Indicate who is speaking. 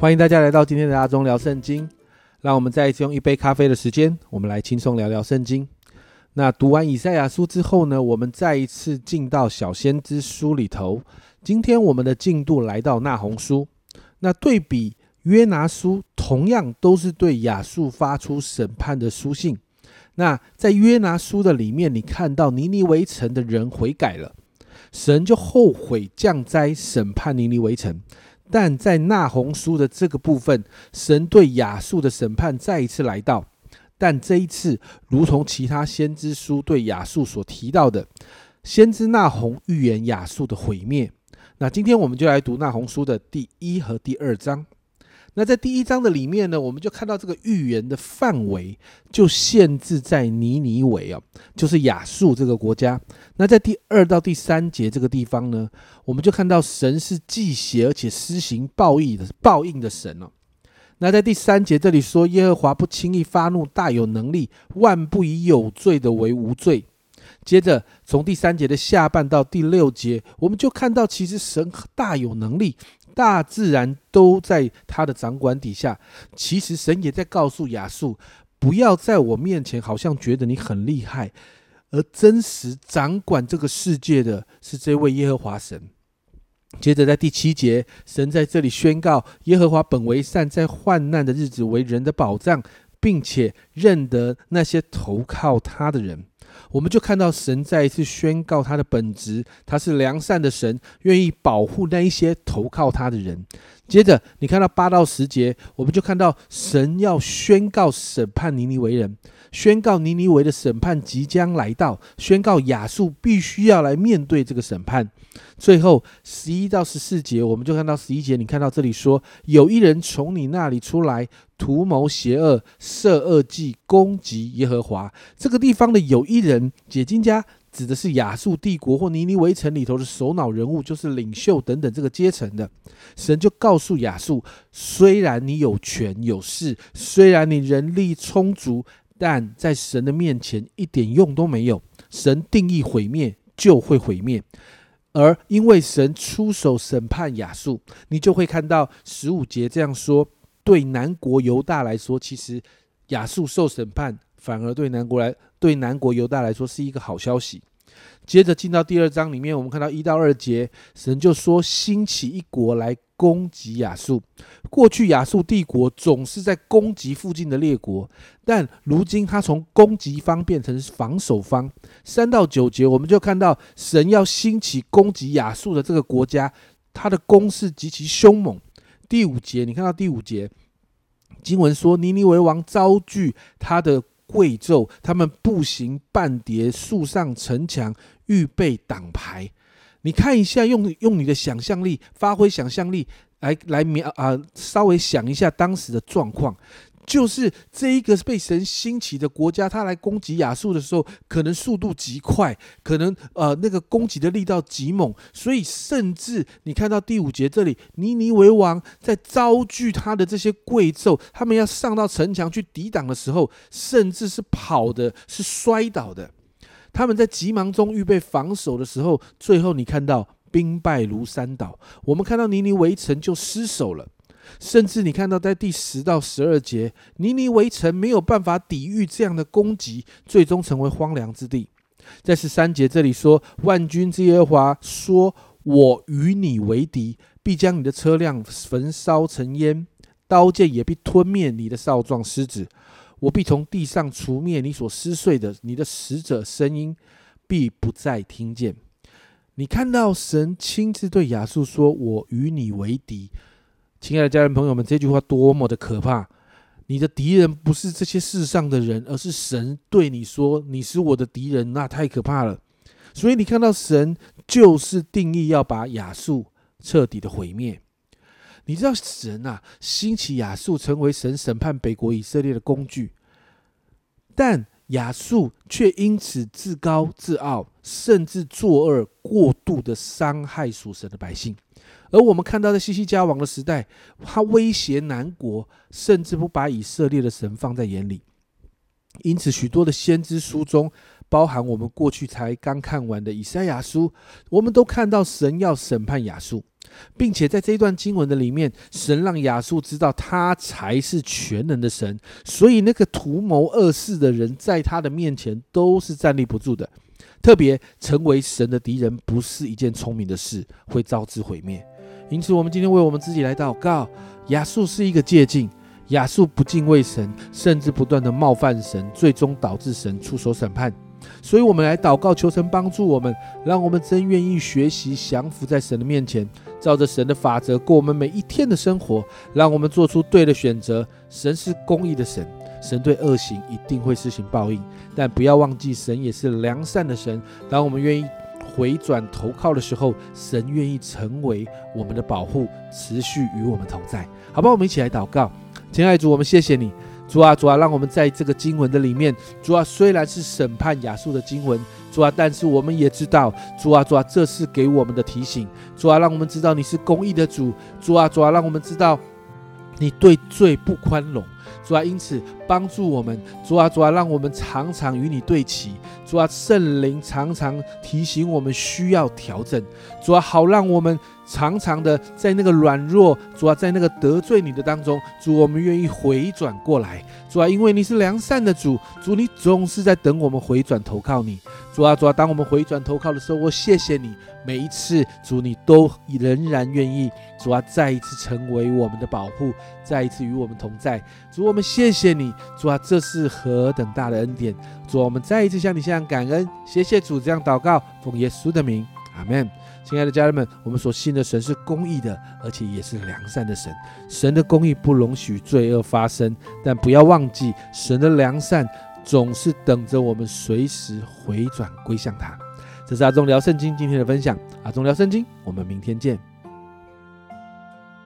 Speaker 1: 欢迎大家来到今天的阿忠聊圣经。让我们再一次用一杯咖啡的时间，我们来轻松聊聊圣经。那读完以赛亚书之后呢，我们再一次进到小先知书里头。今天我们的进度来到那红书。那对比约拿书，同样都是对亚述发出审判的书信。那在约拿书的里面，你看到尼尼微城的人悔改了，神就后悔降灾审判尼尼微城。但在纳红书的这个部分，神对亚述的审判再一次来到，但这一次，如同其他先知书对亚述所提到的，先知纳红预言亚述的毁灭。那今天我们就来读纳红书的第一和第二章。那在第一章的里面呢，我们就看到这个预言的范围就限制在尼尼韦啊，就是亚述这个国家。那在第二到第三节这个地方呢，我们就看到神是忌邪而且施行报应的报应的神哦。那在第三节这里说，耶和华不轻易发怒，大有能力，万不以有罪的为无罪。接着从第三节的下半到第六节，我们就看到其实神大有能力。大自然都在他的掌管底下。其实神也在告诉亚述，不要在我面前好像觉得你很厉害，而真实掌管这个世界的是这位耶和华神。接着在第七节，神在这里宣告：耶和华本为善，在患难的日子为人的保障，并且认得那些投靠他的人。我们就看到神再一次宣告他的本质，他是良善的神，愿意保护那一些投靠他的人。接着，你看到八到十节，我们就看到神要宣告审判尼尼为人，宣告尼尼维的审判即将来到，宣告亚述必须要来面对这个审判。最后十一到十四节，我们就看到十一节，你看到这里说，有一人从你那里出来，图谋邪恶，设恶计，攻击耶和华。这个地方的有一人，解经家。指的是亚述帝国或尼尼微城里头的首脑人物，就是领袖等等这个阶层的。神就告诉亚述：虽然你有权有势，虽然你人力充足，但在神的面前一点用都没有。神定义毁灭就会毁灭，而因为神出手审判亚述，你就会看到十五节这样说：对南国犹大来说，其实亚述受审判。反而对南国来，对南国犹大来说是一个好消息。接着进到第二章里面，我们看到一到二节，神就说兴起一国来攻击亚述。过去亚述帝国总是在攻击附近的列国，但如今他从攻击方变成防守方。三到九节，我们就看到神要兴起攻击亚述的这个国家，他的攻势极其凶猛。第五节，你看到第五节经文说，尼尼为王遭拒他的。贵胄，他们步行半叠树上城墙，预备挡牌。你看一下，用用你的想象力，发挥想象力来来描啊，稍微想一下当时的状况。就是这一个被神兴起的国家，他来攻击亚述的时候，可能速度极快，可能呃那个攻击的力道极猛，所以甚至你看到第五节这里，尼尼为王在遭拒他的这些贵胄，他们要上到城墙去抵挡的时候，甚至是跑的，是摔倒的。他们在急忙中预备防守的时候，最后你看到兵败如山倒，我们看到尼尼围城就失守了。甚至你看到，在第十到十二节，尼尼围城没有办法抵御这样的攻击，最终成为荒凉之地。在十三节这里说：“万军之耶和华说，我与你为敌，必将你的车辆焚烧成烟，刀剑也必吞灭你的少壮狮子。我必从地上除灭你所撕碎的，你的使者声音必不再听见。”你看到神亲自对亚述说：“我与你为敌。”亲爱的家人朋友们，这句话多么的可怕！你的敌人不是这些世上的人，而是神对你说：“你是我的敌人。”那太可怕了。所以你看到神就是定义要把亚述彻底的毁灭。你知道神啊，兴起亚述成为神审判北国以色列的工具，但亚述却因此自高自傲，甚至作恶过度的伤害属神的百姓。而我们看到，在西西家王的时代，他威胁南国，甚至不把以色列的神放在眼里。因此，许多的先知书中，包含我们过去才刚看完的以赛亚书，我们都看到神要审判亚述。并且在这一段经文的里面，神让亚述知道他才是全能的神，所以那个图谋恶事的人在他的面前都是站立不住的。特别成为神的敌人不是一件聪明的事，会招致毁灭。因此，我们今天为我们自己来祷告。亚述是一个借镜，亚述不敬畏神，甚至不断的冒犯神，最终导致神出手审判。所以，我们来祷告，求神帮助我们，让我们真愿意学习降服在神的面前，照着神的法则过我们每一天的生活，让我们做出对的选择。神是公义的神，神对恶行一定会施行报应，但不要忘记，神也是良善的神。当我们愿意回转投靠的时候，神愿意成为我们的保护，持续与我们同在。好吧，我们一起来祷告，亲爱的主，我们谢谢你。主啊，主啊，让我们在这个经文的里面，主啊，虽然是审判亚述的经文，主啊，但是我们也知道，主啊，主啊，这是给我们的提醒，主啊，让我们知道你是公义的主，主啊，主啊，让我们知道你对罪不宽容，主啊，因此帮助我们，主啊，主啊，让我们常常与你对齐，主啊，圣灵常常提醒我们需要调整，主啊，好让我们。常常的在那个软弱，主啊，在那个得罪你的当中，主，我们愿意回转过来，主啊，因为你是良善的主，主，你总是在等我们回转投靠你，主啊，主啊，当我们回转投靠的时候，我谢谢你，每一次，主，你都仍然愿意，主啊，再一次成为我们的保护，再一次与我们同在，主，我们谢谢你，主啊，这是何等大的恩典，主，我们再一次向你向感恩，谢谢主，这样祷告，奉耶稣的名，阿门。亲爱的家人们，我们所信的神是公义的，而且也是良善的神。神的公义不容许罪恶发生，但不要忘记，神的良善总是等着我们随时回转归向他。这是阿忠聊圣经今天的分享，阿忠聊圣经，我们明天见。